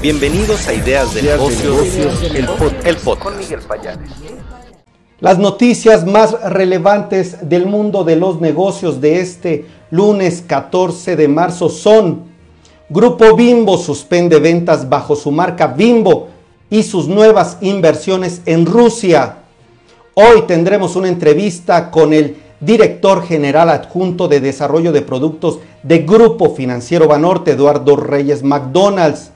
Bienvenidos a Ideas de Negocios, el, podcast. Con Miguel Payares. Las noticias más relevantes del mundo de los negocios de este lunes 14 de marzo son Grupo Bimbo suspende ventas bajo su marca Bimbo y sus nuevas inversiones en Rusia. Hoy tendremos una entrevista con el director general adjunto de desarrollo de productos de Grupo Financiero Banorte, Eduardo Reyes McDonald's.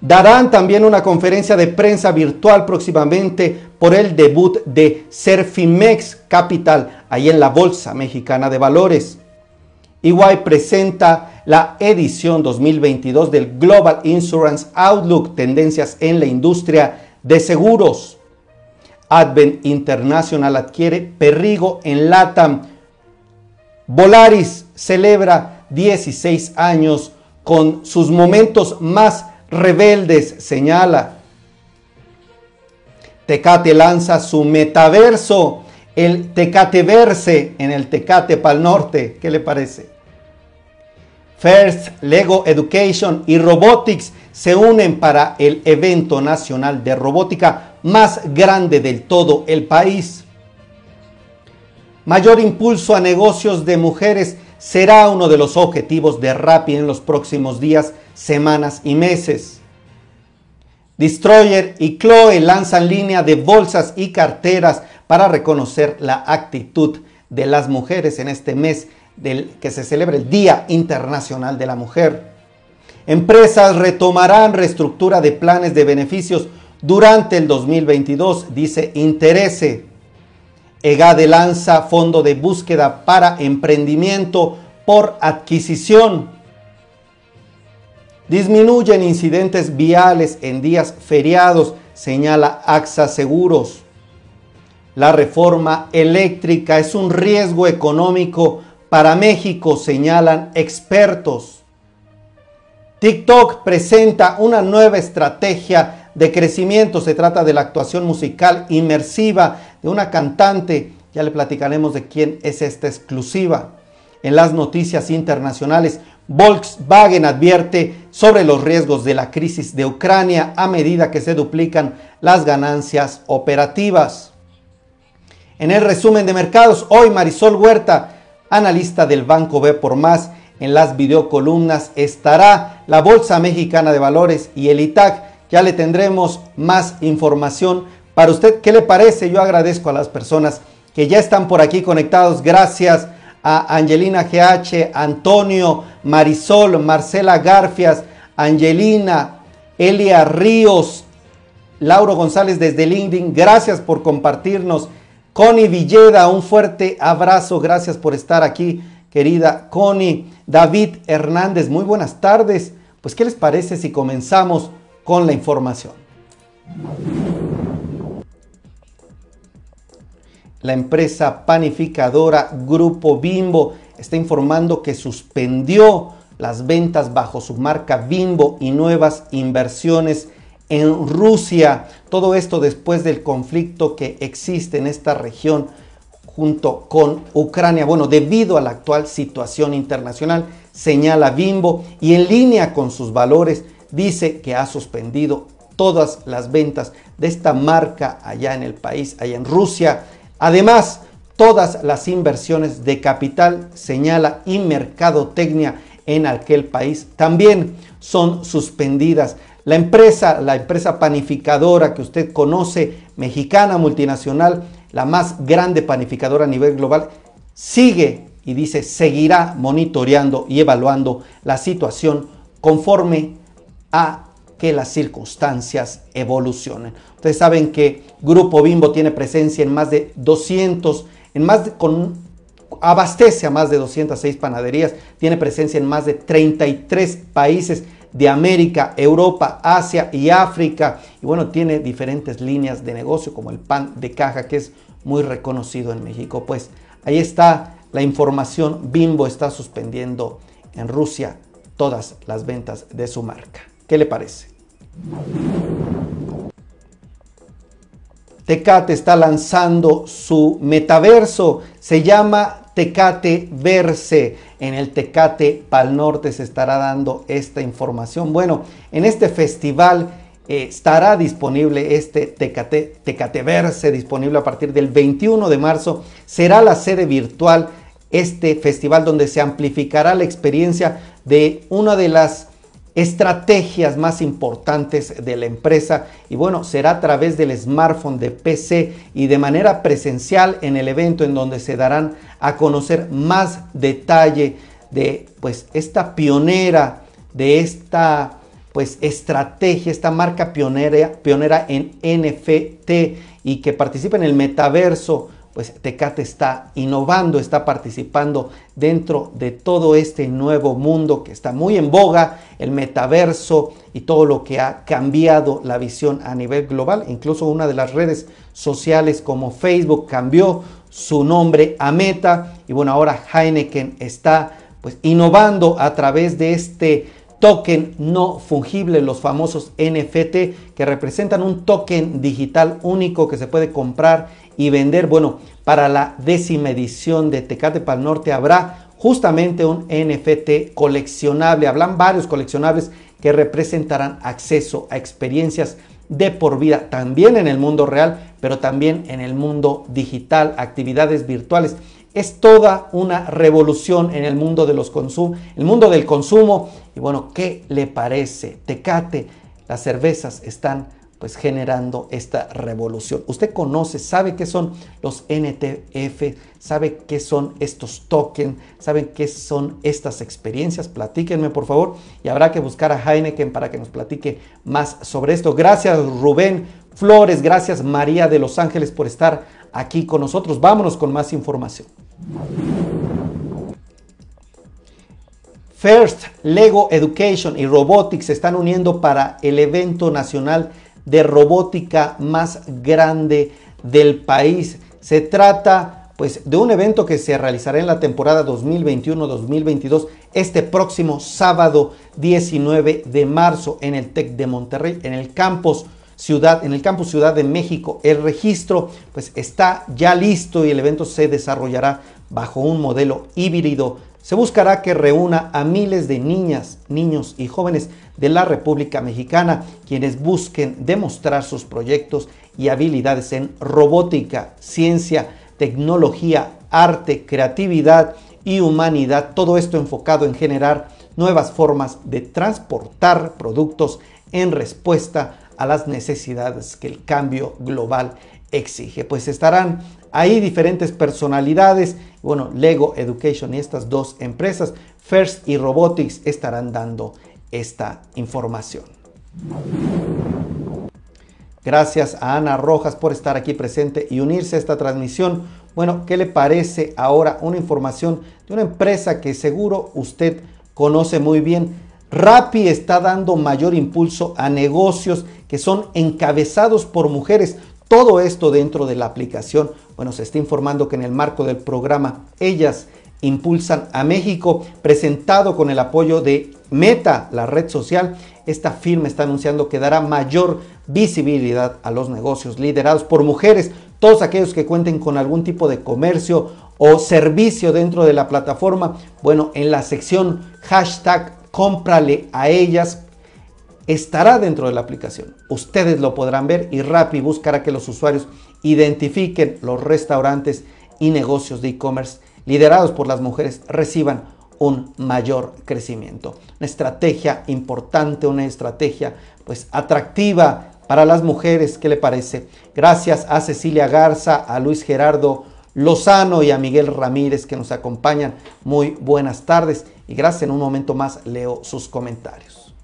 Darán también una conferencia de prensa virtual próximamente por el debut de Serfimex Capital, ahí en la Bolsa Mexicana de Valores. EY presenta la edición 2022 del Global Insurance Outlook, tendencias en la industria de seguros. Advent International adquiere Perrigo en LATAM. Volaris celebra 16 años con sus momentos más rebeldes, señala. Tecate lanza su metaverso, el Tecateverse en el Tecate Pal Norte. ¿Qué le parece? First, Lego Education y Robotics se unen para el evento nacional de robótica más grande del todo el país. Mayor impulso a negocios de mujeres será uno de los objetivos de Rappi en los próximos días, semanas y meses. Destroyer y Chloe lanzan línea de bolsas y carteras para reconocer la actitud de las mujeres en este mes del que se celebra el Día Internacional de la Mujer. Empresas retomarán reestructura de planes de beneficios durante el 2022, dice Interese. EGADE lanza fondo de búsqueda para emprendimiento por adquisición. Disminuyen incidentes viales en días feriados, señala AXA Seguros. La reforma eléctrica es un riesgo económico para México, señalan expertos. TikTok presenta una nueva estrategia de crecimiento. Se trata de la actuación musical inmersiva de una cantante. Ya le platicaremos de quién es esta exclusiva. En las noticias internacionales, Volkswagen advierte sobre los riesgos de la crisis de Ucrania a medida que se duplican las ganancias operativas. En el resumen de mercados, hoy Marisol Huerta, analista del Banco B por Más, en las videocolumnas estará la Bolsa Mexicana de Valores y el ITAC. Ya le tendremos más información para usted. ¿Qué le parece? Yo agradezco a las personas que ya están por aquí conectados. Gracias a Angelina GH, Antonio, Marisol, Marcela Garfias, Angelina, Elia Ríos, Lauro González desde LinkedIn. Gracias por compartirnos. Connie Villeda, un fuerte abrazo. Gracias por estar aquí, querida Connie. David Hernández, muy buenas tardes. Pues, ¿qué les parece si comenzamos con la información? La empresa panificadora Grupo Bimbo está informando que suspendió las ventas bajo su marca Bimbo y nuevas inversiones en Rusia. Todo esto después del conflicto que existe en esta región junto con Ucrania. Bueno, debido a la actual situación internacional, señala Bimbo y en línea con sus valores dice que ha suspendido todas las ventas de esta marca allá en el país, allá en Rusia. Además, todas las inversiones de capital, señala, y mercadotecnia en aquel país también son suspendidas. La empresa, la empresa panificadora que usted conoce, mexicana, multinacional, la más grande panificadora a nivel global, sigue y dice seguirá monitoreando y evaluando la situación conforme a que las circunstancias evolucionen. Ustedes saben que Grupo Bimbo tiene presencia en más de 200, en más de, con, abastece a más de 206 panaderías, tiene presencia en más de 33 países de América, Europa, Asia y África. Y bueno, tiene diferentes líneas de negocio como el pan de caja que es muy reconocido en México. Pues ahí está la información. Bimbo está suspendiendo en Rusia todas las ventas de su marca. ¿Qué le parece? Tecate está lanzando su metaverso. Se llama Tecate Verse. En el Tecate Pal Norte se estará dando esta información. Bueno, en este festival eh, estará disponible este Tecate, Tecate Verse, disponible a partir del 21 de marzo. Será la sede virtual este festival donde se amplificará la experiencia de una de las estrategias más importantes de la empresa. Y bueno, será a través del smartphone de PC y de manera presencial en el evento en donde se darán a conocer más detalle de pues esta pionera de esta pues estrategia, esta marca pionera, pionera en NFT y que participa en el metaverso pues Tecate está innovando, está participando dentro de todo este nuevo mundo que está muy en boga, el metaverso y todo lo que ha cambiado la visión a nivel global. Incluso una de las redes sociales como Facebook cambió su nombre a Meta y bueno, ahora Heineken está pues innovando a través de este token no fungible, los famosos NFT, que representan un token digital único que se puede comprar y vender. Bueno, para la décima edición de Tecate Pal Norte habrá justamente un NFT coleccionable. Hablan varios coleccionables que representarán acceso a experiencias de por vida, también en el mundo real, pero también en el mundo digital, actividades virtuales. Es toda una revolución en el mundo de los el mundo del consumo. Y bueno, ¿qué le parece? Tecate, las cervezas están pues generando esta revolución. Usted conoce, sabe qué son los NTF, sabe qué son estos tokens, sabe qué son estas experiencias. Platíquenme por favor y habrá que buscar a Heineken para que nos platique más sobre esto. Gracias Rubén Flores, gracias María de Los Ángeles por estar aquí con nosotros. Vámonos con más información. First, Lego Education y Robotics se están uniendo para el evento nacional de robótica más grande del país. Se trata pues de un evento que se realizará en la temporada 2021-2022 este próximo sábado 19 de marzo en el TEC de Monterrey, en el campus Ciudad, en el campus Ciudad de México. El registro pues está ya listo y el evento se desarrollará bajo un modelo híbrido se buscará que reúna a miles de niñas, niños y jóvenes de la República Mexicana quienes busquen demostrar sus proyectos y habilidades en robótica, ciencia, tecnología, arte, creatividad y humanidad. Todo esto enfocado en generar nuevas formas de transportar productos en respuesta a las necesidades que el cambio global exige. Pues estarán ahí diferentes personalidades. Bueno, Lego Education y estas dos empresas, First y Robotics, estarán dando esta información. Gracias a Ana Rojas por estar aquí presente y unirse a esta transmisión. Bueno, ¿qué le parece ahora una información de una empresa que seguro usted conoce muy bien? Rappi está dando mayor impulso a negocios que son encabezados por mujeres. Todo esto dentro de la aplicación, bueno, se está informando que en el marco del programa Ellas Impulsan a México, presentado con el apoyo de Meta, la red social, esta firma está anunciando que dará mayor visibilidad a los negocios liderados por mujeres, todos aquellos que cuenten con algún tipo de comercio o servicio dentro de la plataforma. Bueno, en la sección hashtag cómprale a ellas estará dentro de la aplicación. Ustedes lo podrán ver y Rappi buscará que los usuarios identifiquen los restaurantes y negocios de e-commerce liderados por las mujeres reciban un mayor crecimiento. Una estrategia importante, una estrategia pues atractiva para las mujeres, ¿qué le parece? Gracias a Cecilia Garza, a Luis Gerardo Lozano y a Miguel Ramírez que nos acompañan. Muy buenas tardes y gracias en un momento más leo sus comentarios.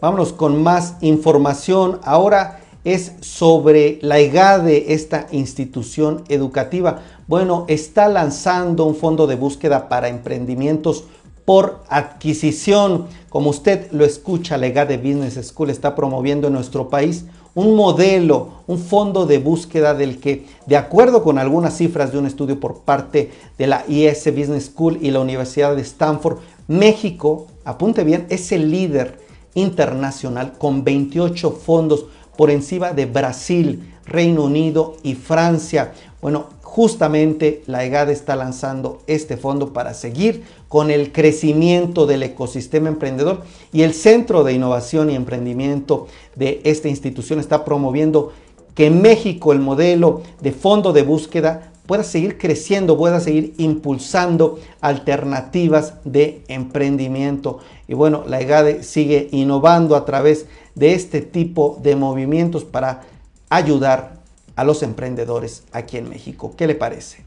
Vámonos con más información. Ahora es sobre la EGADE, esta institución educativa. Bueno, está lanzando un fondo de búsqueda para emprendimientos por adquisición. Como usted lo escucha, la EGADE Business School está promoviendo en nuestro país un modelo, un fondo de búsqueda del que, de acuerdo con algunas cifras de un estudio por parte de la IS Business School y la Universidad de Stanford, México, apunte bien, es el líder internacional con 28 fondos por encima de Brasil, Reino Unido y Francia. Bueno, justamente la EGAD está lanzando este fondo para seguir con el crecimiento del ecosistema emprendedor y el Centro de Innovación y Emprendimiento de esta institución está promoviendo que en México el modelo de fondo de búsqueda pueda seguir creciendo, pueda seguir impulsando alternativas de emprendimiento. Y bueno, la EGADE sigue innovando a través de este tipo de movimientos para ayudar a los emprendedores aquí en México. ¿Qué le parece?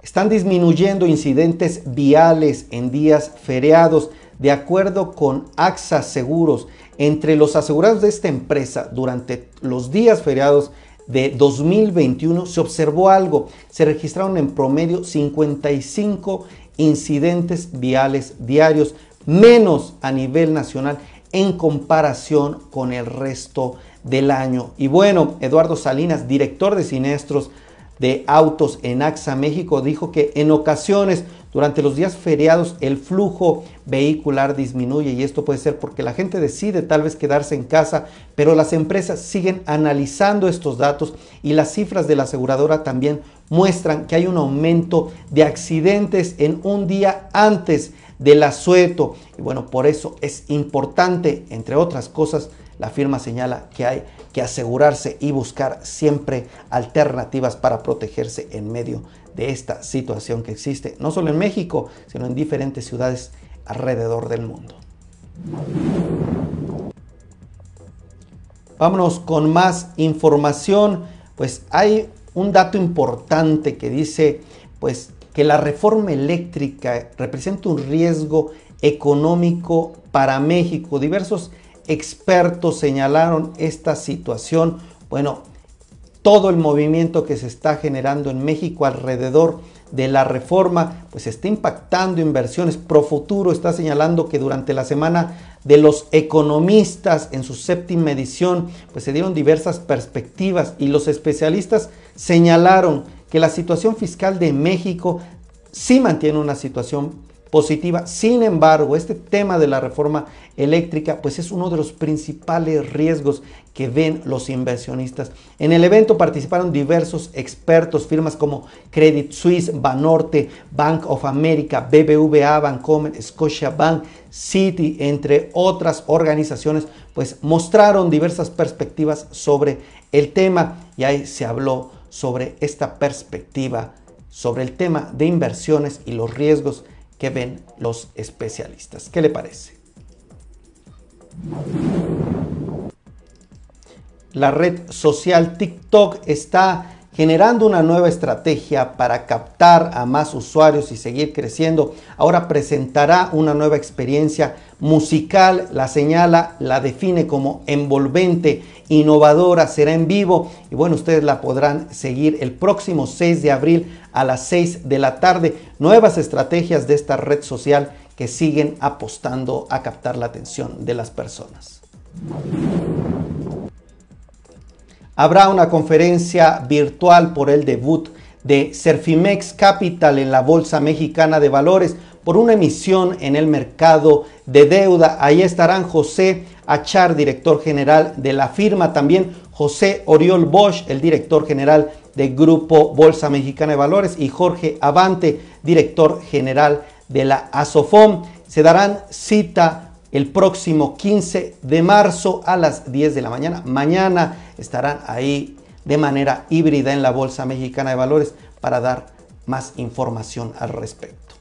Están disminuyendo incidentes viales en días feriados. De acuerdo con AXA Seguros, entre los asegurados de esta empresa durante los días feriados de 2021 se observó algo. Se registraron en promedio 55 incidentes viales diarios, menos a nivel nacional en comparación con el resto del año. Y bueno, Eduardo Salinas, director de siniestros de autos en AXA México, dijo que en ocasiones durante los días feriados el flujo vehicular disminuye y esto puede ser porque la gente decide tal vez quedarse en casa, pero las empresas siguen analizando estos datos y las cifras de la aseguradora también muestran que hay un aumento de accidentes en un día antes del asueto. Y bueno, por eso es importante, entre otras cosas, la firma señala que hay que asegurarse y buscar siempre alternativas para protegerse en medio de esta situación que existe, no solo en México, sino en diferentes ciudades alrededor del mundo. Vámonos con más información. Pues hay un dato importante que dice pues que la reforma eléctrica representa un riesgo económico para México. Diversos expertos señalaron esta situación. Bueno, todo el movimiento que se está generando en México alrededor de la reforma, pues está impactando inversiones. Profuturo está señalando que durante la semana de los economistas en su séptima edición, pues se dieron diversas perspectivas y los especialistas señalaron que la situación fiscal de México sí mantiene una situación positiva. Sin embargo, este tema de la reforma eléctrica pues es uno de los principales riesgos que ven los inversionistas. En el evento participaron diversos expertos, firmas como Credit Suisse, Banorte, Bank of America, BBVA, Bancomer, Scotiabank, Citi, entre otras organizaciones, pues mostraron diversas perspectivas sobre el tema y ahí se habló sobre esta perspectiva, sobre el tema de inversiones y los riesgos que ven los especialistas. ¿Qué le parece? La red social TikTok está generando una nueva estrategia para captar a más usuarios y seguir creciendo. Ahora presentará una nueva experiencia musical, la señala, la define como envolvente, innovadora, será en vivo y bueno, ustedes la podrán seguir el próximo 6 de abril a las 6 de la tarde. Nuevas estrategias de esta red social que siguen apostando a captar la atención de las personas. Habrá una conferencia virtual por el debut de Serfimex Capital en la Bolsa Mexicana de Valores por una emisión en el mercado de deuda. Ahí estarán José Achar, director general de la firma, también José Oriol Bosch, el director general del Grupo Bolsa Mexicana de Valores, y Jorge Avante, director general de la ASOFOM. Se darán cita el próximo 15 de marzo a las 10 de la mañana. Mañana estarán ahí de manera híbrida en la Bolsa Mexicana de Valores para dar más información al respecto.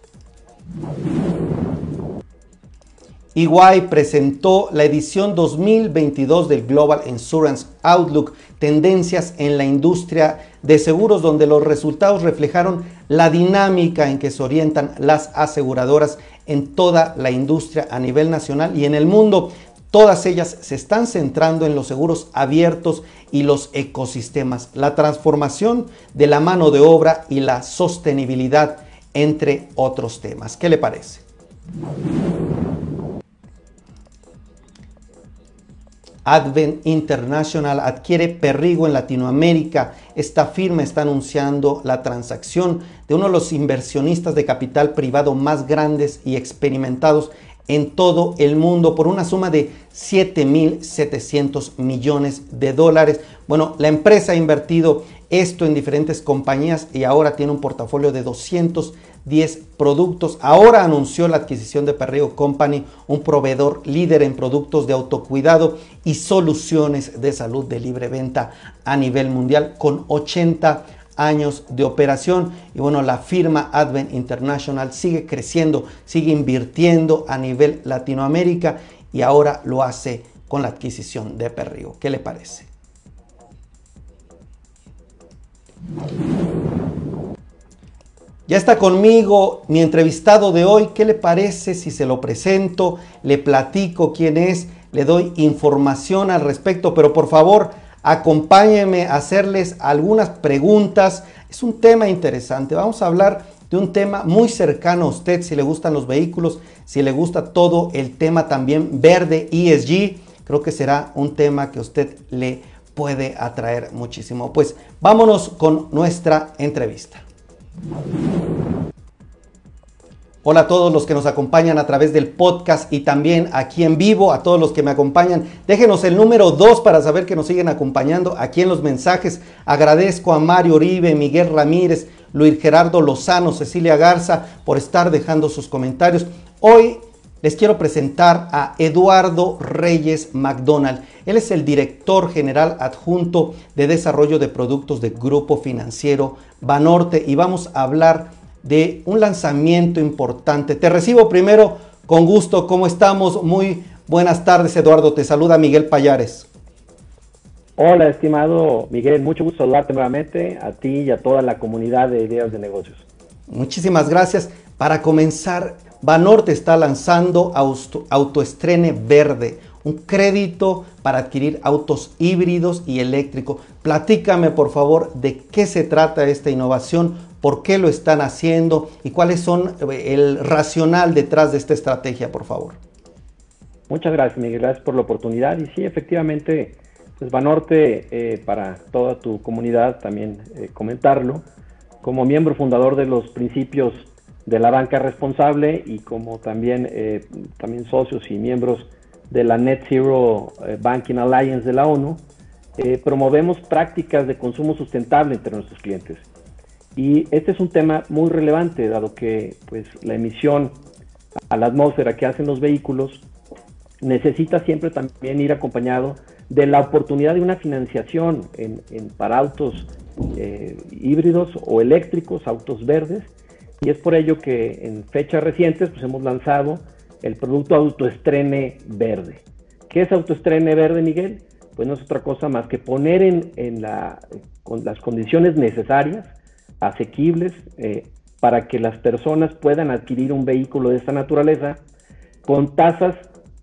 Iguay presentó la edición 2022 del Global Insurance Outlook, tendencias en la industria de seguros, donde los resultados reflejaron la dinámica en que se orientan las aseguradoras en toda la industria a nivel nacional y en el mundo. Todas ellas se están centrando en los seguros abiertos y los ecosistemas, la transformación de la mano de obra y la sostenibilidad, entre otros temas. ¿Qué le parece? Advent International adquiere Perrigo en Latinoamérica. Esta firma está anunciando la transacción de uno de los inversionistas de capital privado más grandes y experimentados en todo el mundo por una suma de 7.700 millones de dólares. Bueno, la empresa ha invertido esto en diferentes compañías y ahora tiene un portafolio de 210 productos. Ahora anunció la adquisición de Perreo Company, un proveedor líder en productos de autocuidado y soluciones de salud de libre venta a nivel mundial con 80 años de operación y bueno, la firma Advent International sigue creciendo, sigue invirtiendo a nivel Latinoamérica y ahora lo hace con la adquisición de Perrigo. ¿Qué le parece? Ya está conmigo mi entrevistado de hoy. ¿Qué le parece si se lo presento? Le platico quién es, le doy información al respecto, pero por favor, acompáñenme a hacerles algunas preguntas. Es un tema interesante. Vamos a hablar de un tema muy cercano a usted, si le gustan los vehículos, si le gusta todo el tema también verde ESG. Creo que será un tema que a usted le puede atraer muchísimo. Pues vámonos con nuestra entrevista. Hola a todos los que nos acompañan a través del podcast y también aquí en vivo, a todos los que me acompañan. Déjenos el número 2 para saber que nos siguen acompañando aquí en los mensajes. Agradezco a Mario Oribe, Miguel Ramírez, Luis Gerardo Lozano, Cecilia Garza por estar dejando sus comentarios. Hoy les quiero presentar a Eduardo Reyes McDonald. Él es el director general adjunto de desarrollo de productos de Grupo Financiero Banorte y vamos a hablar de un lanzamiento importante. Te recibo primero con gusto. ¿Cómo estamos? Muy buenas tardes, Eduardo. Te saluda Miguel Payares. Hola, estimado Miguel. Mucho gusto saludarte nuevamente a ti y a toda la comunidad de ideas de negocios. Muchísimas gracias. Para comenzar, Banorte está lanzando Autoestrene Verde, un crédito para adquirir autos híbridos y eléctricos. Platícame, por favor, de qué se trata esta innovación, por qué lo están haciendo y cuáles son eh, el racional detrás de esta estrategia, por favor. Muchas gracias, Miguel. Gracias por la oportunidad. Y sí, efectivamente, pues Banorte, eh, para toda tu comunidad, también eh, comentarlo, como miembro fundador de los principios de la banca responsable y como también, también socios y miembros de la Net Zero Banking Alliance de la ONU, promovemos prácticas de consumo sustentable entre nuestros clientes. Y este es un tema muy relevante, dado que pues, la emisión a la atmósfera que hacen los vehículos necesita siempre también ir acompañado de la oportunidad de una financiación en, para autos eh, híbridos o eléctricos, autos verdes. Y es por ello que en fechas recientes pues, hemos lanzado el producto Autoestrene Verde. ¿Qué es Autoestrene Verde, Miguel? Pues no es otra cosa más que poner en, en la, con las condiciones necesarias asequibles eh, para que las personas puedan adquirir un vehículo de esta naturaleza con tasas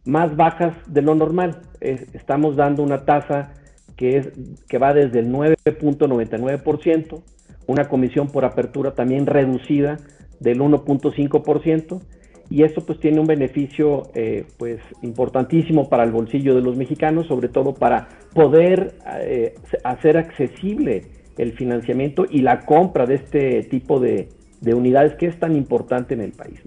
más bajas de lo normal. estamos dando una tasa que, es, que va desde el 9.99%, una comisión por apertura también reducida del 1.5%, y eso pues tiene un beneficio eh, pues importantísimo para el bolsillo de los mexicanos, sobre todo para poder eh, hacer accesible el financiamiento y la compra de este tipo de, unidades que es tan importante en el país.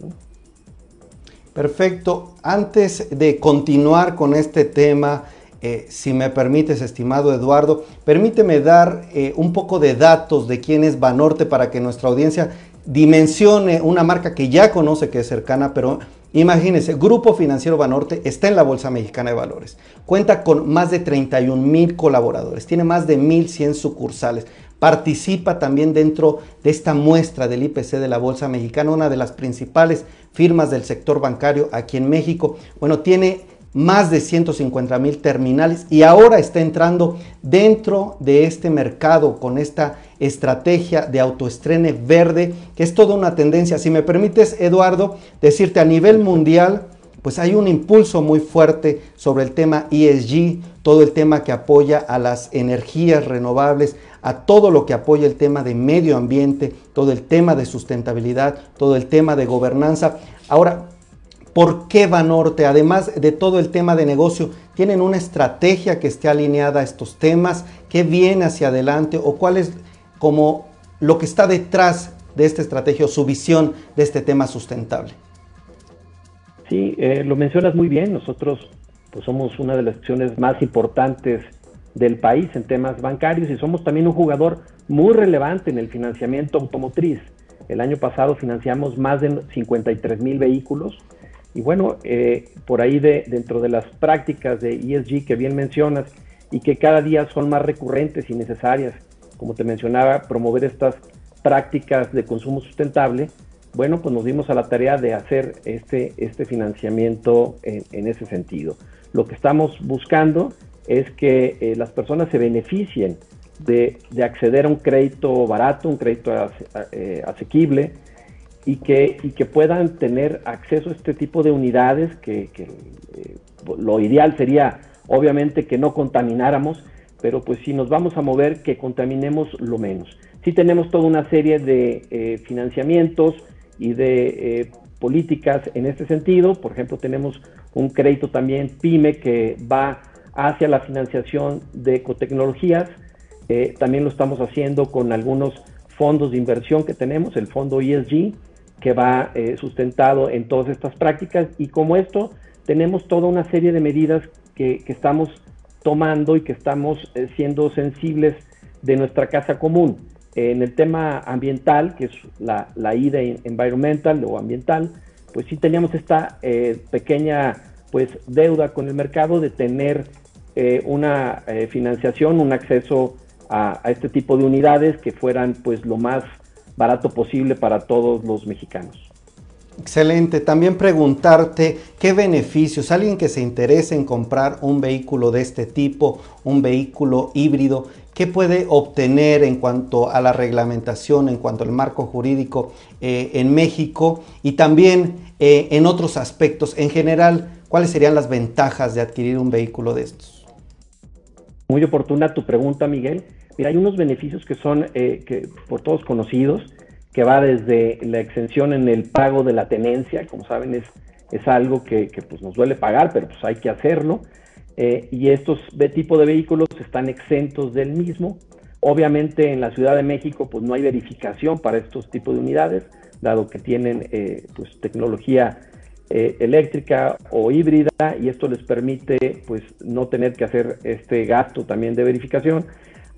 Perfecto. Antes de continuar con este tema, eh, si me permites, estimado Eduardo, permíteme dar eh, un poco de datos de quién es Banorte para que nuestra audiencia dimensione una marca que ya conoce que es cercana, pero Imagínense, Grupo Financiero Banorte está en la Bolsa Mexicana de Valores. Cuenta con más de 31 mil colaboradores, tiene más de 1.100 sucursales. Participa también dentro de esta muestra del IPC de la Bolsa Mexicana, una de las principales firmas del sector bancario aquí en México. Bueno, tiene más de 150 mil terminales y ahora está entrando dentro de este mercado con esta estrategia de autoestrene verde, que es toda una tendencia. Si me permites, Eduardo, decirte a nivel mundial, pues hay un impulso muy fuerte sobre el tema ESG, todo el tema que apoya a las energías renovables, a todo lo que apoya el tema de medio ambiente, todo el tema de sustentabilidad, todo el tema de gobernanza. Ahora, ¿Por qué Banorte, además de todo el tema de negocio, tienen una estrategia que esté alineada a estos temas? ¿Qué viene hacia adelante? ¿O cuál es como lo que está detrás de esta estrategia o su visión de este tema sustentable? Sí, eh, lo mencionas muy bien. Nosotros pues, somos una de las acciones más importantes del país en temas bancarios y somos también un jugador muy relevante en el financiamiento automotriz. El año pasado financiamos más de 53 mil vehículos y bueno, eh, por ahí de, dentro de las prácticas de ESG que bien mencionas y que cada día son más recurrentes y necesarias, como te mencionaba, promover estas prácticas de consumo sustentable, bueno, pues nos dimos a la tarea de hacer este, este financiamiento en, ese sentido. Lo que estamos buscando es que eh, las personas se beneficien de, acceder a un crédito barato, un crédito eh, asequible y que, y que puedan tener acceso a este tipo de unidades que, eh, lo ideal sería obviamente que no contamináramos, pero pues si nos vamos a mover que contaminemos lo menos. Sí tenemos toda una serie de financiamientos, y de eh, políticas en este sentido. Por ejemplo, tenemos un crédito también PYME que va hacia la financiación de ecotecnologías. Eh, también lo estamos haciendo con algunos fondos de inversión que tenemos, el fondo ESG, que va eh, sustentado en todas estas prácticas. Y como esto, tenemos toda una serie de medidas que, que estamos tomando y que estamos siendo sensibles de nuestra casa común. En el tema ambiental, que es la, la IDA environmental o ambiental, pues sí teníamos esta eh, pequeña pues deuda con el mercado de tener eh, una eh, financiación, un acceso a, a, este tipo de unidades que fueran pues lo más barato posible para todos los mexicanos. Excelente. También preguntarte qué beneficios, alguien que se interese en comprar un vehículo de este tipo, un vehículo híbrido, ¿Qué puede obtener en cuanto a la reglamentación, en cuanto al marco jurídico eh, en México y también eh, en otros aspectos? En general, ¿cuáles serían las ventajas de adquirir un vehículo de estos? Muy oportuna tu pregunta, Miguel. Mira, hay unos beneficios que son eh, por todos conocidos, que va desde la exención en el pago de la tenencia, como saben, es, es algo que, que pues nos duele pagar, pero pues hay que hacerlo eh, y estos tipos de vehículos están exentos del mismo. Obviamente en la Ciudad de México pues no hay verificación para estos tipos de unidades, dado que tienen eh, pues, tecnología eh, eléctrica o híbrida y esto les permite pues no tener que hacer este gasto también de verificación.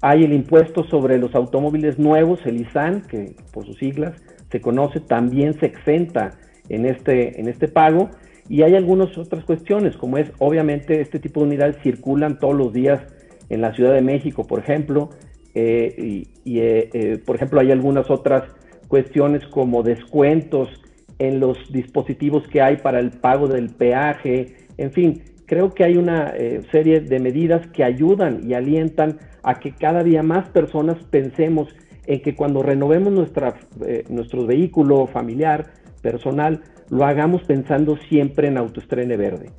Hay el impuesto sobre los automóviles nuevos, el ISAN, que por sus siglas se conoce, también se exenta en este, en este pago. Y hay algunas otras cuestiones, como es, obviamente, este tipo de unidades circulan todos los días en la Ciudad de México, por ejemplo, eh, y, eh, eh, por ejemplo, hay algunas otras cuestiones como descuentos en los dispositivos que hay para el pago del peaje, en fin, creo que hay una serie de medidas que ayudan y alientan a que cada día más personas pensemos en que cuando renovemos nuestra, nuestro vehículo familiar, personal, lo hagamos pensando siempre en autoestrene verde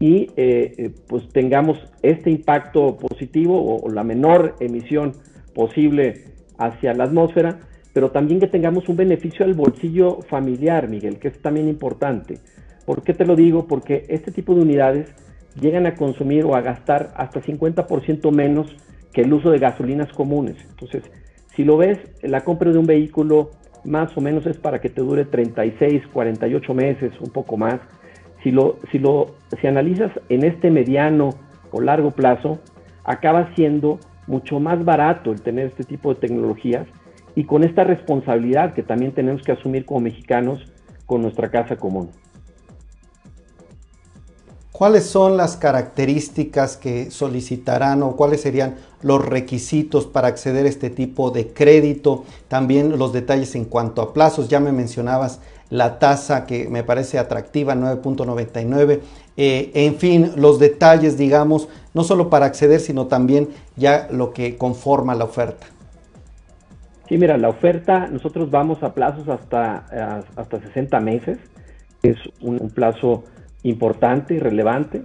y eh, eh, pues tengamos este impacto positivo o, la menor emisión posible hacia la atmósfera, pero también que tengamos un beneficio al bolsillo familiar, Miguel, que es también importante. ¿Por qué te lo digo? Porque este tipo de unidades llegan a consumir o a gastar hasta 50% menos que el uso de gasolinas comunes. Entonces, si lo ves, la compra de un vehículo más o menos es para que te dure 36, 48 meses, un poco más. Si lo, si lo, si analizas en este mediano o largo plazo, acaba siendo mucho más barato el tener este tipo de tecnologías y con esta responsabilidad que también tenemos que asumir como mexicanos con nuestra casa común. ¿Cuáles son las características que solicitarán o cuáles serían los requisitos para acceder a este tipo de crédito? También los detalles en cuanto a plazos. Ya me mencionabas la tasa que me parece atractiva, 9.99. Eh, en fin, los detalles, digamos, no solo para acceder, sino también ya lo que conforma la oferta. Sí, mira, la oferta, nosotros vamos a plazos hasta, eh, hasta 60 meses. Es un plazo importante y relevante.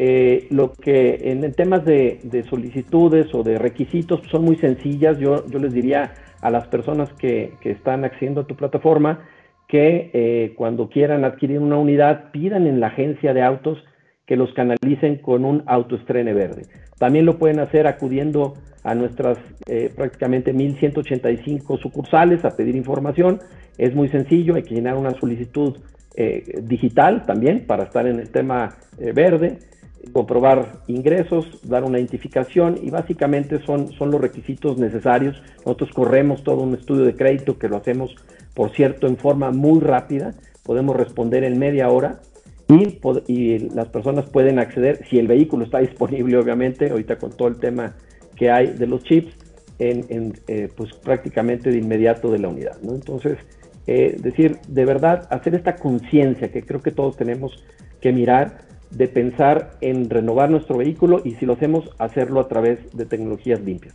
Eh, lo que en, temas de, solicitudes o de requisitos son muy sencillas. Yo, yo les diría a las personas que, están accediendo a tu plataforma que eh, cuando quieran adquirir una unidad pidan en la agencia de autos que los canalicen con un autoestrene verde. También lo pueden hacer acudiendo a nuestras eh, prácticamente 1.185 sucursales a pedir información. Es muy sencillo, hay que llenar una solicitud eh, digital también para estar en el tema eh, verde, comprobar ingresos, dar una identificación y básicamente son, son los requisitos necesarios. Nosotros corremos todo un estudio de crédito que lo hacemos, por cierto, en forma muy rápida. Podemos responder en media hora y, las personas pueden acceder, si el vehículo está disponible, obviamente, ahorita con todo el tema que hay de los chips, en, eh, pues prácticamente de inmediato de la unidad. ¿no? Entonces, eh, decir, de verdad, hacer esta conciencia que creo que todos tenemos que mirar, de pensar en renovar nuestro vehículo y si lo hacemos, hacerlo a través de tecnologías limpias.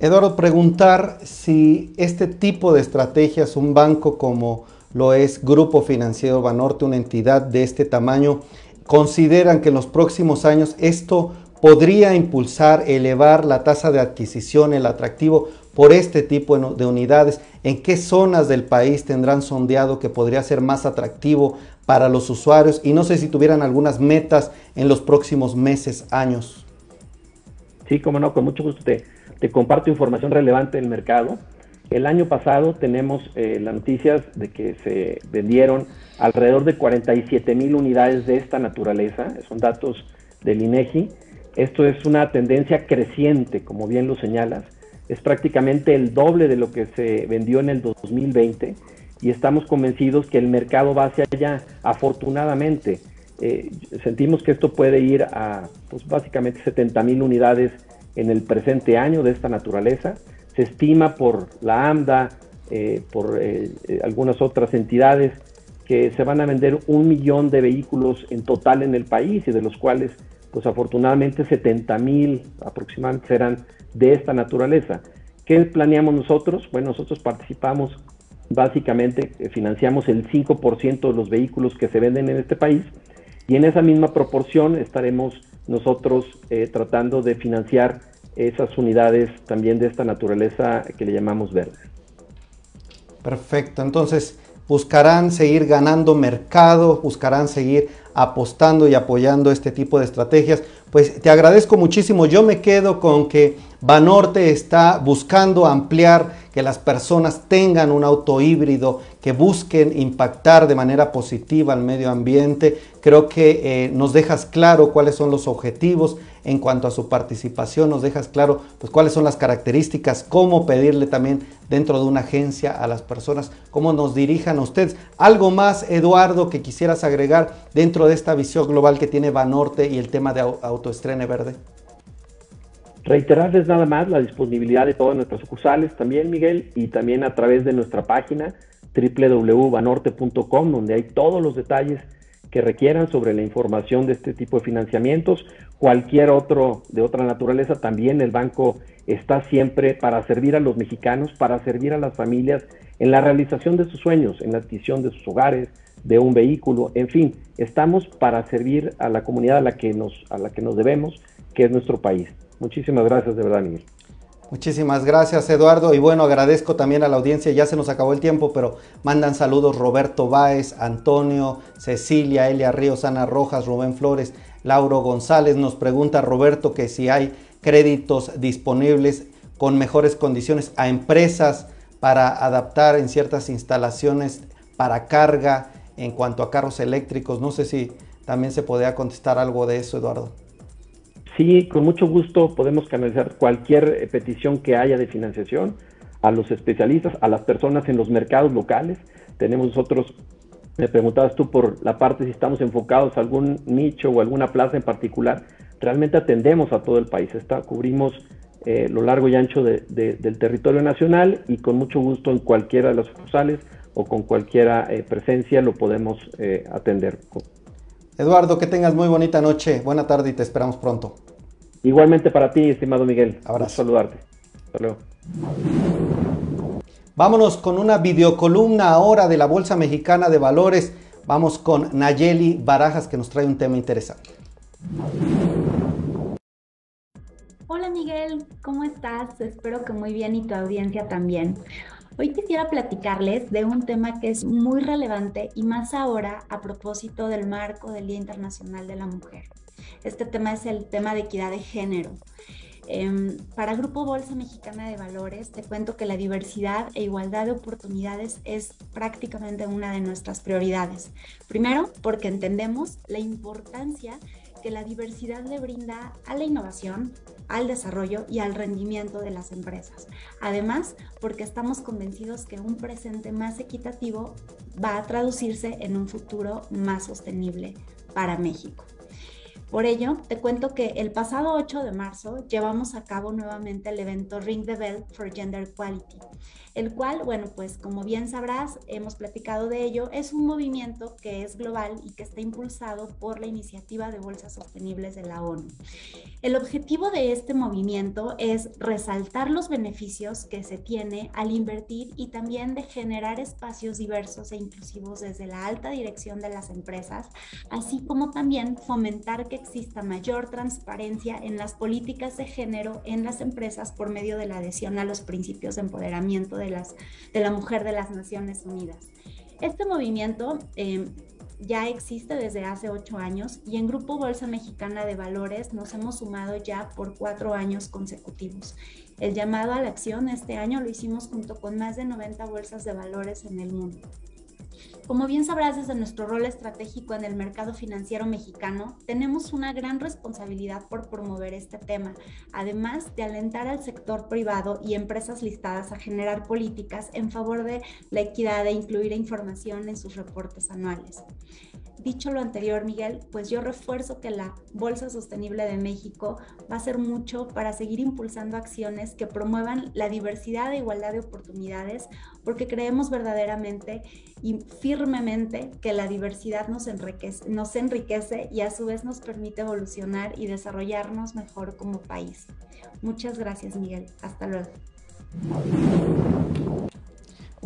Eduardo, preguntar si este tipo de estrategias, un banco como lo es Grupo Financiero Banorte, una entidad de este tamaño, consideran que en los próximos años esto podría impulsar, elevar la tasa de adquisición, el atractivo por este tipo de unidades? ¿En qué zonas del país tendrán sondeado que podría ser más atractivo para los usuarios? Y no sé si tuvieran algunas metas en los próximos meses, años. Sí, como no, con mucho gusto te, comparto información relevante del mercado. El año pasado tenemos eh, las noticias de que se vendieron alrededor de 47 mil unidades de esta naturaleza, son datos del INEGI. Esto es una tendencia creciente, como bien lo señalas. Es prácticamente el doble de lo que se vendió en el 2020 y estamos convencidos que el mercado va hacia allá. Afortunadamente, eh, sentimos que esto puede ir a pues, básicamente 70 mil unidades en el presente año de esta naturaleza. Se estima por la AMDA, eh, por eh, algunas otras entidades, que se van a vender un millón de vehículos en total en el país y de los cuales pues afortunadamente 70 mil aproximadamente serán de esta naturaleza. ¿Qué planeamos nosotros? Bueno, nosotros participamos básicamente, eh, financiamos el 5% de los vehículos que se venden en este país y en esa misma proporción estaremos nosotros eh, tratando de financiar esas unidades también de esta naturaleza que le llamamos verdes. Perfecto, entonces buscarán seguir ganando mercado, buscarán seguir apostando y apoyando este tipo de estrategias. Pues te agradezco muchísimo. Yo me quedo con que Banorte está buscando ampliar que las personas tengan un auto híbrido, que busquen impactar de manera positiva al medio ambiente. Creo que eh, nos dejas claro cuáles son los objetivos en cuanto a su participación, nos dejas claro pues, cuáles son las características, cómo pedirle también dentro de una agencia a las personas, cómo nos dirijan a ustedes. Algo más, Eduardo, que quisieras agregar dentro de esta visión global que tiene Banorte y el tema de autoestrene verde. Reiterarles nada más la disponibilidad de todas nuestras sucursales también, Miguel, y también a través de nuestra página www.banorte.com, donde hay todos los detalles que requieran sobre la información de este tipo de financiamientos. Cualquier otro de otra naturaleza, también el banco está siempre para servir a los mexicanos, para servir a las familias en la realización de sus sueños, en la adquisición de sus hogares, de un vehículo, en fin, estamos para servir a la comunidad a la que nos, a la que nos debemos, que es nuestro país. Muchísimas gracias, de verdad, Miguel. Muchísimas gracias, Eduardo. Y bueno, agradezco también a la audiencia. Ya se nos acabó el tiempo, pero mandan saludos Roberto Báez, Antonio, Cecilia, Elia Ríos, Ana Rojas, Rubén Flores, Lauro González. Nos pregunta Roberto que si hay créditos disponibles con mejores condiciones a empresas para adaptar en ciertas instalaciones para carga en cuanto a carros eléctricos. No sé si también se podría contestar algo de eso, Eduardo. Sí, con mucho gusto podemos canalizar cualquier eh, petición que haya de financiación a los especialistas, a las personas en los mercados locales. Tenemos nosotros, me preguntabas tú por la parte si estamos enfocados a algún nicho o alguna plaza en particular. Realmente atendemos a todo el país, está, cubrimos eh, lo largo y ancho del territorio nacional y con mucho gusto en cualquiera de las sucursales o con cualquiera eh, presencia lo podemos atender. Eduardo, que tengas muy bonita noche, buena tarde y te esperamos pronto. Igualmente para ti, estimado Miguel. Abrazo. saludarte. Hasta luego. Vámonos con una videocolumna ahora de la Bolsa Mexicana de Valores. Vamos con Nayeli Barajas que nos trae un tema interesante. Hola Miguel, ¿cómo estás? Espero que muy bien y tu audiencia también. Hoy quisiera platicarles de un tema que es muy relevante y más ahora a propósito del marco del Día Internacional de la Mujer. Este tema es el tema de equidad de género. Em, para Grupo Bolsa Mexicana de Valores, te cuento que la diversidad e igualdad de oportunidades es prácticamente una de nuestras prioridades. Primero, porque entendemos la importancia que la diversidad le brinda a la innovación, al desarrollo y al rendimiento de las empresas. Además, porque estamos convencidos que un presente más equitativo va a traducirse en un futuro más sostenible para México. Por ello, te cuento que el pasado 8 de marzo llevamos a cabo nuevamente el evento Ring the Bell for Gender Equality, el cual, bueno, pues como bien sabrás, hemos platicado de ello, es un movimiento que es global y que está impulsado por la iniciativa de bolsas sostenibles de la ONU. El objetivo de este movimiento es resaltar los beneficios que se tiene al invertir y también de generar espacios diversos e inclusivos desde la alta dirección de las empresas, así como también fomentar que exista mayor transparencia en las políticas de género en las empresas por medio de la adhesión a los principios de empoderamiento de, de la mujer de las Naciones Unidas. Este movimiento eh, ya existe desde hace ocho años y en Grupo Bolsa Mexicana de Valores nos hemos sumado ya por cuatro años consecutivos. El llamado a la acción este año lo hicimos junto con más de 90 bolsas de valores en el mundo. Como bien sabrás desde nuestro rol estratégico en el mercado financiero mexicano, tenemos una gran responsabilidad por promover este tema, además de alentar al sector privado y empresas listadas a generar políticas en favor de la equidad e incluir información en sus reportes anuales. Dicho lo anterior, Miguel, pues yo refuerzo que la Bolsa Sostenible de México va a hacer mucho para seguir impulsando acciones que promuevan la diversidad e igualdad de oportunidades, porque creemos verdaderamente y firmemente que la diversidad nos enriquece, nos enriquece y a su vez nos permite evolucionar y desarrollarnos mejor como país. Muchas gracias, Miguel. Hasta luego.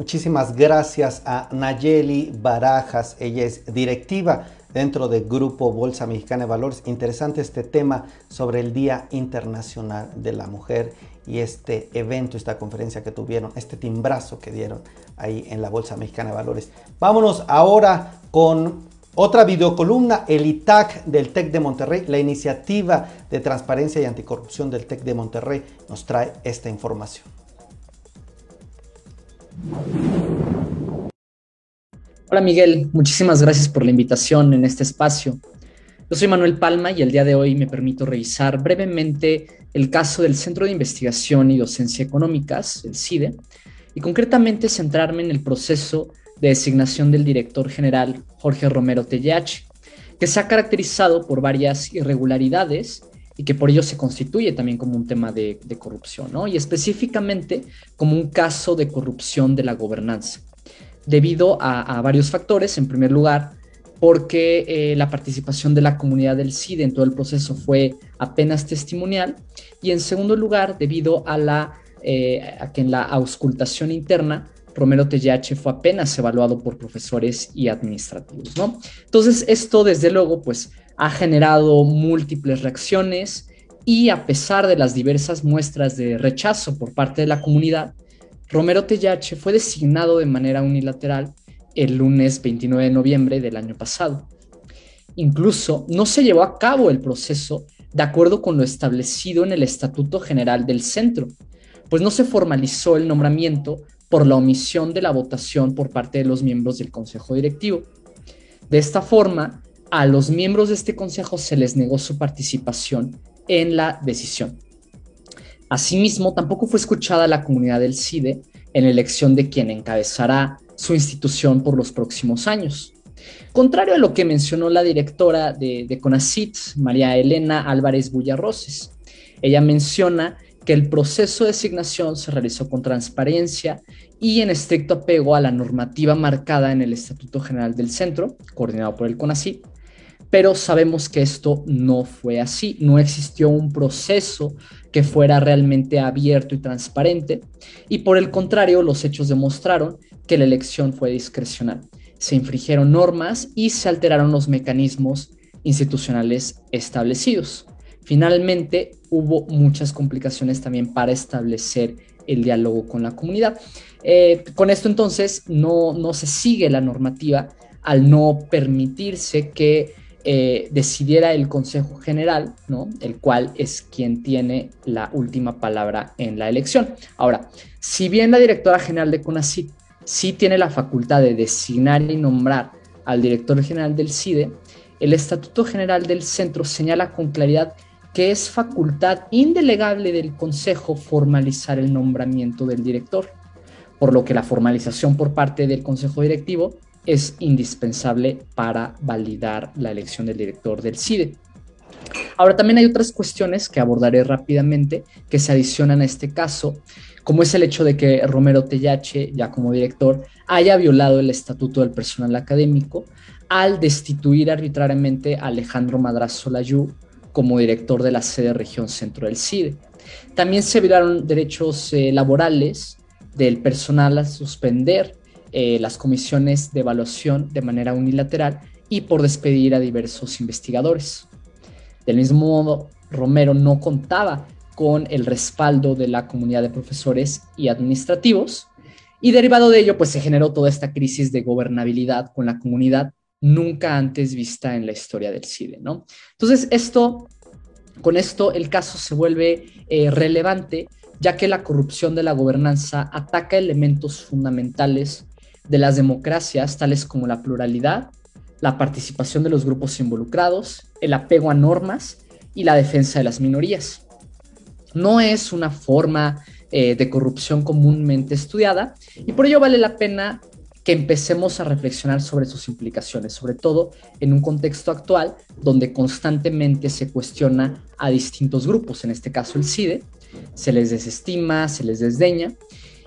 Muchísimas gracias a Nayeli Barajas, ella es directiva dentro del Grupo Bolsa Mexicana de Valores. Interesante este tema sobre el Día Internacional de la Mujer y este evento, esta conferencia que tuvieron, este timbrazo que dieron ahí en la Bolsa Mexicana de Valores. Vámonos ahora con otra videocolumna, el ITAC del TEC de Monterrey, la iniciativa de transparencia y anticorrupción del TEC de Monterrey nos trae esta información. Hola Miguel, muchísimas gracias por la invitación en este espacio. Yo soy Manuel Palma y el día de hoy me permito revisar brevemente el caso del Centro de Investigación y Docencia Económicas, el CIDE, y concretamente centrarme en el proceso de designación del director general Jorge Romero Tellach, que se ha caracterizado por varias irregularidades y que por ello se constituye también como un tema de, corrupción, ¿no? Y específicamente como un caso de corrupción de la gobernanza, debido a, varios factores. En primer lugar, porque eh, la participación de la comunidad del CIDE en todo el proceso fue apenas testimonial. Y en segundo lugar, debido a, eh, a que en la auscultación interna Romero TGH fue apenas evaluado por profesores y administrativos, ¿no? Entonces, esto desde luego, pues, ha generado múltiples reacciones y a pesar de las diversas muestras de rechazo por parte de la comunidad, Romero Tellache fue designado de manera unilateral el lunes 29 de noviembre del año pasado. Incluso no se llevó a cabo el proceso de acuerdo con lo establecido en el Estatuto General del Centro, pues no se formalizó el nombramiento por la omisión de la votación por parte de los miembros del Consejo Directivo. De esta forma, a los miembros de este consejo se les negó su participación en la decisión. Asimismo, tampoco fue escuchada la comunidad del CIDE en la elección de quien encabezará su institución por los próximos años. Contrario a lo que mencionó la directora de, CONACIT, María Elena Álvarez Bullarroses, ella menciona que el proceso de designación se realizó con transparencia y en estricto apego a la normativa marcada en el Estatuto General del Centro, coordinado por el CONACIT, pero sabemos que esto no fue así, no existió un proceso que fuera realmente abierto y transparente, y por el contrario, los hechos demostraron que la elección fue discrecional. Se infringieron normas y se alteraron los mecanismos institucionales establecidos. Finalmente, hubo muchas complicaciones también para establecer el diálogo con la comunidad. Eh, con esto entonces no, no se sigue la normativa al no permitirse que eh, decidiera el Consejo General, ¿no? el cual es quien tiene la última palabra en la elección. Ahora, si bien la directora general de CONACYT sí tiene la facultad de designar y nombrar al director general del CIDE, el Estatuto General del Centro señala con claridad que es facultad indelegable del Consejo formalizar el nombramiento del director, por lo que la formalización por parte del Consejo Directivo es indispensable para validar la elección del director del CIDE. Ahora también hay otras cuestiones que abordaré rápidamente que se adicionan a este caso, como es el hecho de que Romero Tellache, ya como director, haya violado el estatuto del personal académico al destituir arbitrariamente a Alejandro Madrazo Layú como director de la sede región centro del CIDE. También se violaron derechos eh, laborales del personal a suspender eh, las comisiones de evaluación de manera unilateral y por despedir a diversos investigadores. Del mismo modo, Romero no contaba con el respaldo de la comunidad de profesores y administrativos y derivado de ello, pues se generó toda esta crisis de gobernabilidad con la comunidad nunca antes vista en la historia del CIDE, ¿no? Entonces, esto, con esto el caso se vuelve eh, relevante, ya que la corrupción de la gobernanza ataca elementos fundamentales de las democracias, tales como la pluralidad, la participación de los grupos involucrados, el apego a normas y la defensa de las minorías. No es una forma eh, de corrupción comúnmente estudiada y por ello vale la pena que empecemos a reflexionar sobre sus implicaciones, sobre todo en un contexto actual donde constantemente se cuestiona a distintos grupos, en este caso el CIDE, se les desestima, se les desdeña,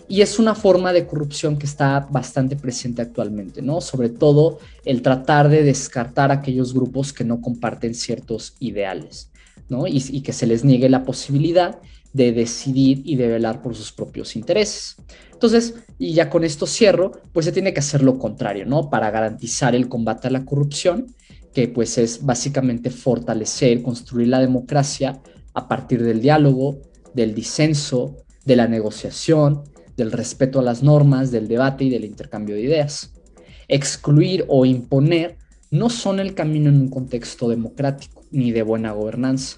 y es una forma de corrupción que está bastante presente actualmente, ¿no? Sobre todo el tratar de descartar aquellos grupos que no comparten ciertos ideales, ¿no? Y, y que se les niegue la posibilidad de decidir y de velar por sus propios intereses. Entonces, y ya con esto cierro, pues se tiene que hacer lo contrario, ¿no? Para garantizar el combate a la corrupción, que pues es básicamente fortalecer, construir la democracia a partir del diálogo, del disenso, de la negociación, del respeto a las normas, del debate y del intercambio de ideas. Excluir o imponer no son el camino en un contexto democrático ni de buena gobernanza.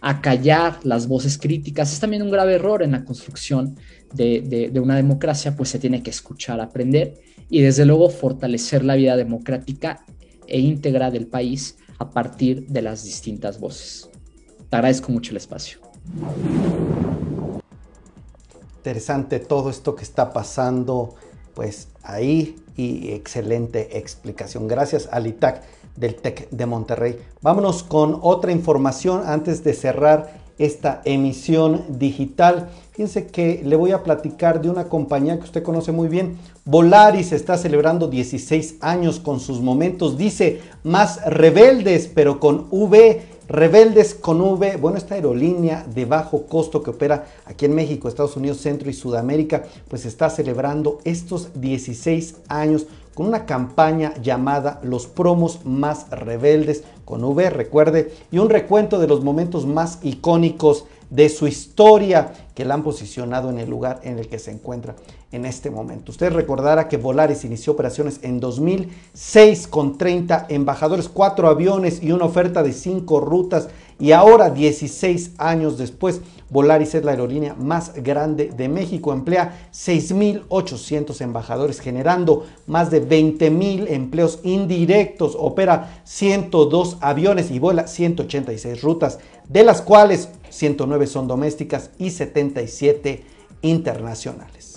Acallar las voces críticas es también un grave error en la construcción de, una democracia, pues se tiene que escuchar, aprender y desde luego fortalecer la vida democrática e íntegra del país a partir de las distintas voces. Te agradezco mucho el espacio. Interesante todo esto que está pasando, pues ahí y excelente explicación. Gracias al ITAC del TEC de Monterrey. Vámonos con otra información antes de cerrar esta emisión digital. Fíjense que le voy a platicar de una compañía que usted conoce muy bien. Volaris está celebrando 16 años con sus momentos, dice, más rebeldes, pero con V. Rebeldes con V, bueno, esta aerolínea de bajo costo que opera aquí en México, Estados Unidos, Centro y Sudamérica, pues está celebrando estos 16 años con una campaña llamada Los promos más rebeldes con V, recuerde, y un recuento de los momentos más icónicos de su historia que la han posicionado en el lugar en el que se encuentra en este momento. Usted recordará que Volaris inició operaciones en 2006 con 30 embajadores, 4 aviones y una oferta de 5 rutas y ahora 16 años después Volaris es la aerolínea más grande de México, emplea 6.800 embajadores generando más de 20.000 empleos indirectos, opera 102 aviones y vuela 186 rutas, de las cuales 109 son domésticas y 77 internacionales.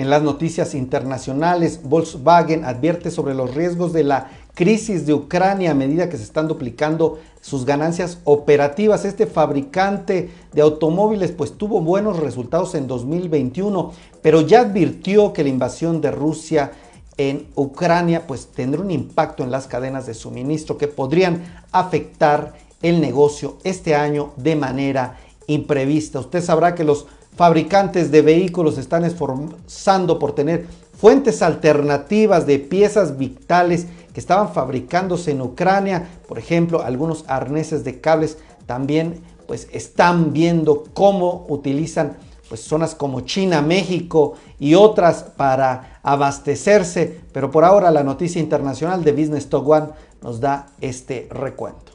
En las noticias internacionales, Volkswagen advierte sobre los riesgos de la crisis de Ucrania a medida que se están duplicando sus ganancias operativas. Este fabricante de automóviles pues tuvo buenos resultados en 2021, pero ya advirtió que la invasión de Rusia en Ucrania pues tendrá un impacto en las cadenas de suministro que podrían afectar el negocio este año de manera imprevista. Usted sabrá que los fabricantes de vehículos están esforzando por tener fuentes alternativas de piezas vitales que estaban fabricándose en Ucrania, por ejemplo, algunos arneses de cables también pues están viendo cómo utilizan pues zonas como China, México y otras para abastecerse, pero por ahora la noticia internacional de Business Talk One nos da este recuento.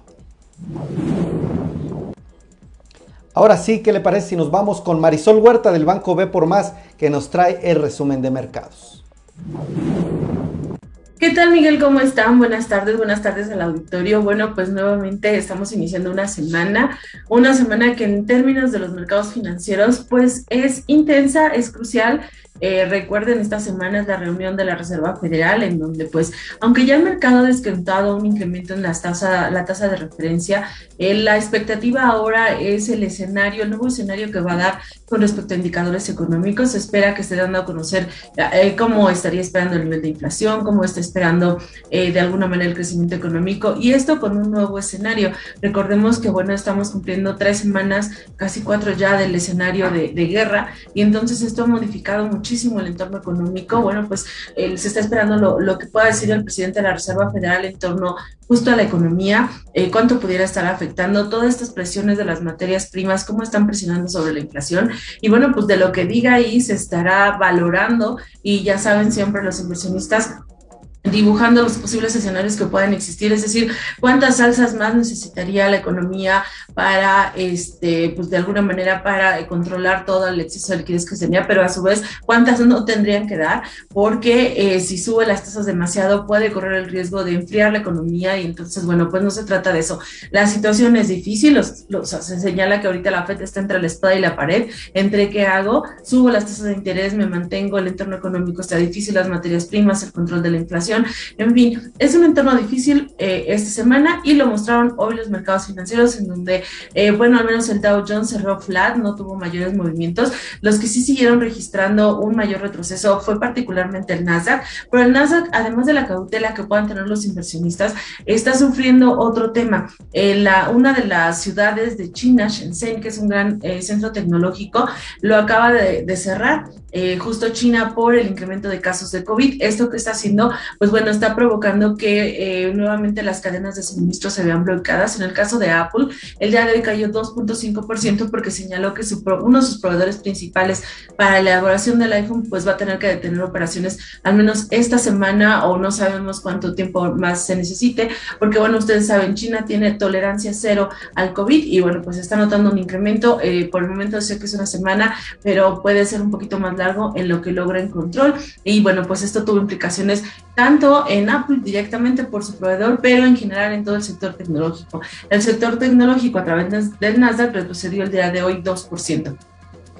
Ahora sí, ¿qué le parece si nos vamos con Marisol Huerta del Banco B por Más que nos trae el resumen de mercados? ¿Qué tal Miguel? ¿Cómo están? Buenas tardes, buenas tardes al auditorio. Bueno, pues nuevamente estamos iniciando una semana, una semana que en términos de los mercados financieros pues es intensa, es crucial eh, recuerden, esta semana es la reunión de la Reserva Federal, en donde, pues, aunque ya el mercado ha descontado un incremento en las tasa, la tasa de referencia, eh, la expectativa ahora es el escenario, el nuevo escenario que va a dar con respecto a indicadores económicos. Se espera que esté dando a conocer eh, cómo estaría esperando el nivel de inflación, cómo está esperando de alguna manera el crecimiento económico, y esto con un nuevo escenario. Recordemos que, bueno, estamos cumpliendo tres semanas, casi cuatro ya del escenario de, de guerra, y entonces esto ha modificado mucho muchísimo el entorno económico. Bueno, pues se está esperando lo, lo, que pueda decir el presidente de la Reserva Federal en torno justo a la economía, eh, cuánto pudiera estar afectando todas estas presiones de las materias primas, cómo están presionando sobre la inflación. Y bueno, pues de lo que diga ahí se estará valorando y ya saben siempre los inversionistas dibujando los posibles escenarios que puedan existir, es decir, cuántas salsas más necesitaría la economía para, este, pues de alguna manera, para controlar todo el exceso de liquidez que tenía, pero a su vez, cuántas no tendrían que dar, porque eh, si sube las tasas demasiado puede correr el riesgo de enfriar la economía y entonces, bueno, pues no se trata de eso. La situación es difícil, los, se señala que ahorita la FED está entre la espada y la pared, entre qué hago, subo las tasas de interés, me mantengo, el entorno económico está difícil, las materias primas, el control de la inflación, en fin, es un entorno difícil eh, esta semana y lo mostraron hoy los mercados financieros en donde, eh, bueno, al menos el Dow Jones cerró flat, no tuvo mayores movimientos. Los que sí siguieron registrando un mayor retroceso fue particularmente el Nasdaq, pero el Nasdaq, además de la cautela que puedan tener los inversionistas, está sufriendo otro tema. Eh, la, una de las ciudades de China, Shenzhen, que es un gran centro tecnológico, lo acaba de, de cerrar eh, justo China por el incremento de casos de COVID. Esto que está haciendo, pues bueno, está provocando que eh, nuevamente las cadenas de suministro se vean bloqueadas. En el caso de Apple, el día de hoy cayó 2.5% porque señaló que su, uno de sus proveedores principales para la elaboración del iPhone, pues va a tener que detener operaciones al menos esta semana o no sabemos cuánto tiempo más se necesite, porque bueno, ustedes saben, China tiene tolerancia cero al COVID y bueno, pues está notando un incremento. Eh, por el momento sé que es una semana, pero puede ser un poquito más largo en lo que logra en control. Y bueno, pues esto tuvo implicaciones tanto en Apple directamente por su proveedor, pero en general en todo el sector tecnológico. El sector tecnológico a través del Nasdaq retrocedió el día de hoy 2%.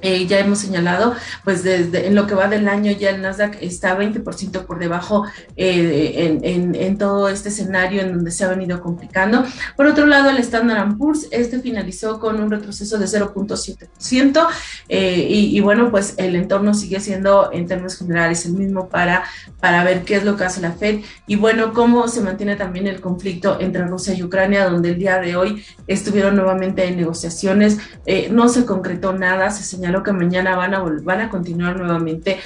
Eh, ya hemos señalado, pues desde en lo que va del año ya el Nasdaq está 20% por debajo eh, en, todo este escenario en donde se ha venido complicando. Por otro lado, el Standard Poor's, este finalizó con un retroceso de 0.7%. Eh, y, bueno, pues el entorno sigue siendo en términos generales el mismo para, para ver qué es lo que hace la Fed y bueno, cómo se mantiene también el conflicto entre Rusia y Ucrania, donde el día de hoy estuvieron nuevamente en negociaciones, no se concretó nada, se señaló que mañana van a, van a continuar nuevamente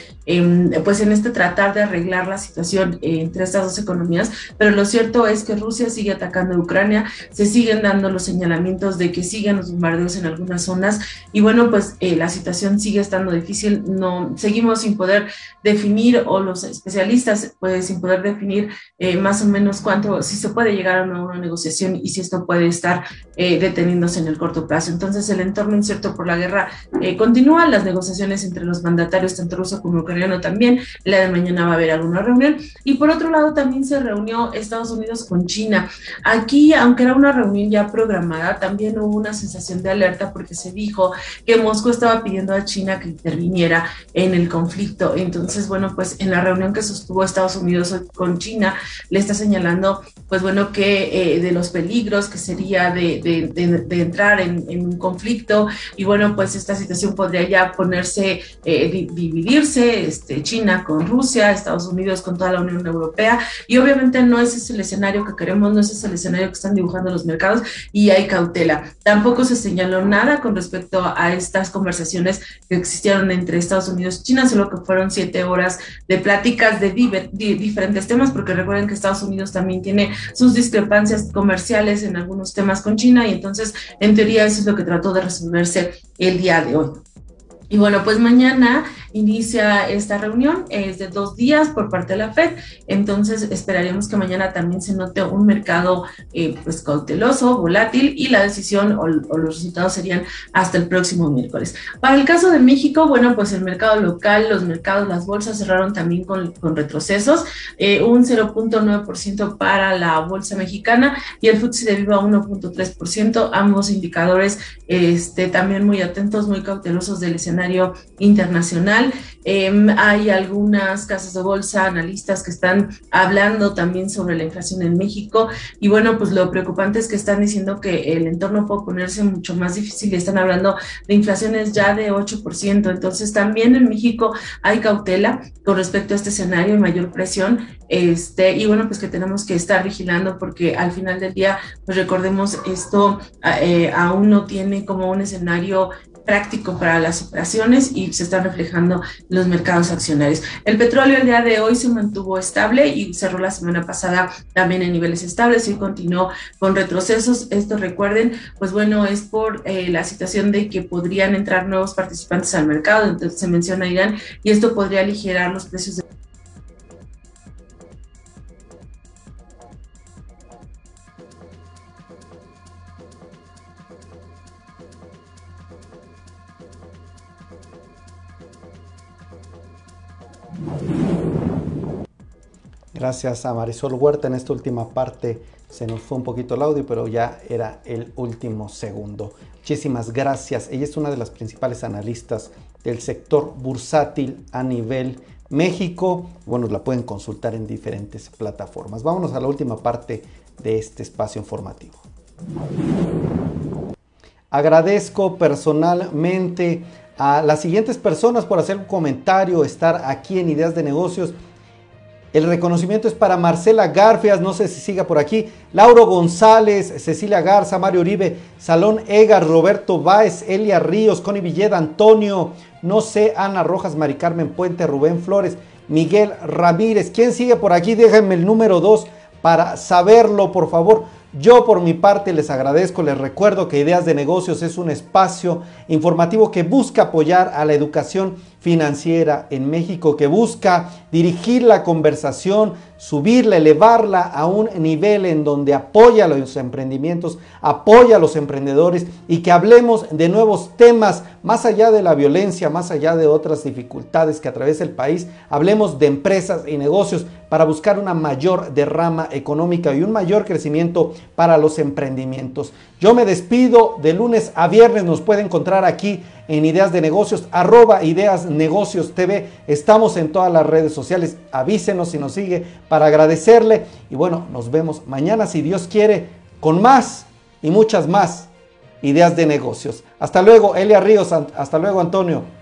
pues en este tratar de arreglar la situación eh, entre estas dos economías, pero lo cierto es que Rusia sigue atacando a Ucrania, se siguen dando los señalamientos de que siguen los bombardeos en algunas zonas y bueno, pues eh, la situación sigue estando difícil, no seguimos sin poder definir o los especialistas pues sin poder definir eh, más o menos cuánto, si se puede llegar a una, negociación y si esto puede estar deteniéndose en el corto plazo. Entonces el entorno incierto por la guerra continúa continúan las negociaciones entre los mandatarios, tanto ruso como ucraniano también. La de mañana va a haber alguna reunión. Y por otro lado, también se reunió Estados Unidos con China. Aquí, aunque era una reunión ya programada, también hubo una sensación de alerta porque se dijo que Moscú estaba pidiendo a China que interviniera en el conflicto. Entonces, bueno, pues en la reunión que sostuvo Estados Unidos con China, le está señalando, pues bueno, que eh, de los peligros que sería de, de, de, entrar en, en, un conflicto. Y bueno, pues esta situación podría ya ponerse, eh, dividirse, este, China con Rusia, Estados Unidos con toda la Unión Europea, y obviamente no ese es el escenario que queremos, no ese es el escenario que están dibujando los mercados, y hay cautela. Tampoco se señaló nada con respecto a estas conversaciones que existieron entre Estados Unidos y China, solo que fueron siete horas de pláticas de, diferentes temas, porque recuerden que Estados Unidos también tiene sus discrepancias comerciales en algunos temas con China, y entonces, en teoría, eso es lo que trató de resolverse el día de hoy. Y bueno, pues mañana inicia esta reunión, es de dos días por parte de la Fed, entonces esperaremos que mañana también se note un mercado eh, pues cauteloso, volátil y la decisión o, los resultados serían hasta el próximo miércoles. Para el caso de México, bueno, pues el mercado local, los mercados, las bolsas cerraron también con, con retrocesos, eh, un 0.9% para la bolsa mexicana y el FTSE de Viva 1.3%, ambos indicadores este, también muy atentos, muy cautelosos del escenario internacional. Em, hay algunas casas de bolsa, analistas que están hablando también sobre la inflación en México y bueno, pues lo preocupante es que están diciendo que el entorno puede ponerse mucho más difícil están hablando de inflaciones ya de 8%. Entonces también en México hay cautela con respecto a este escenario y mayor presión. Este, y bueno, pues que tenemos que estar vigilando porque al final del día, pues recordemos, esto eh, aún no tiene como un escenario práctico para las operaciones y se están reflejando los mercados accionarios. El petróleo el día de hoy se mantuvo estable y cerró la semana pasada también en niveles estables y continuó con retrocesos. Esto recuerden, pues bueno, es por eh, la situación de que podrían entrar nuevos participantes al mercado, entonces se menciona Irán y esto podría aligerar los precios de Gracias a Marisol Huerta. En esta última parte se nos fue un poquito el audio, pero ya era el último segundo. Muchísimas gracias. Ella es una de las principales analistas del sector bursátil a nivel México. Bueno, la pueden consultar en diferentes plataformas. Vámonos a la última parte de este espacio informativo. Agradezco personalmente a las siguientes personas por hacer un comentario, estar aquí en Ideas de Negocios. El reconocimiento es para Marcela Garfias, no sé si siga por aquí, Lauro González, Cecilia Garza, Mario Uribe, Salón Egar, Roberto Báez, Elia Ríos, Connie Villeda, Antonio, no sé, Ana Rojas, Mari Carmen Puente, Rubén Flores, Miguel Ramírez. ¿Quién sigue por aquí? Déjenme el número 2 para saberlo, por favor. Yo por mi parte les agradezco, les recuerdo que Ideas de Negocios es un espacio informativo que busca apoyar a la educación financiera en México, que busca dirigir la conversación subirla, elevarla a un nivel en donde apoya los emprendimientos, apoya a los emprendedores y que hablemos de nuevos temas más allá de la violencia, más allá de otras dificultades que atraviesa el país, hablemos de empresas y negocios para buscar una mayor derrama económica y un mayor crecimiento para los emprendimientos. Yo me despido de lunes a viernes, nos puede encontrar aquí en Ideas de Negocios, arroba Ideas Negocios TV. Estamos en todas las redes sociales. Avísenos si nos sigue para agradecerle. Y bueno, nos vemos mañana, si Dios quiere, con más y muchas más ideas de negocios. Hasta luego, Elia Ríos. Hasta luego, Antonio.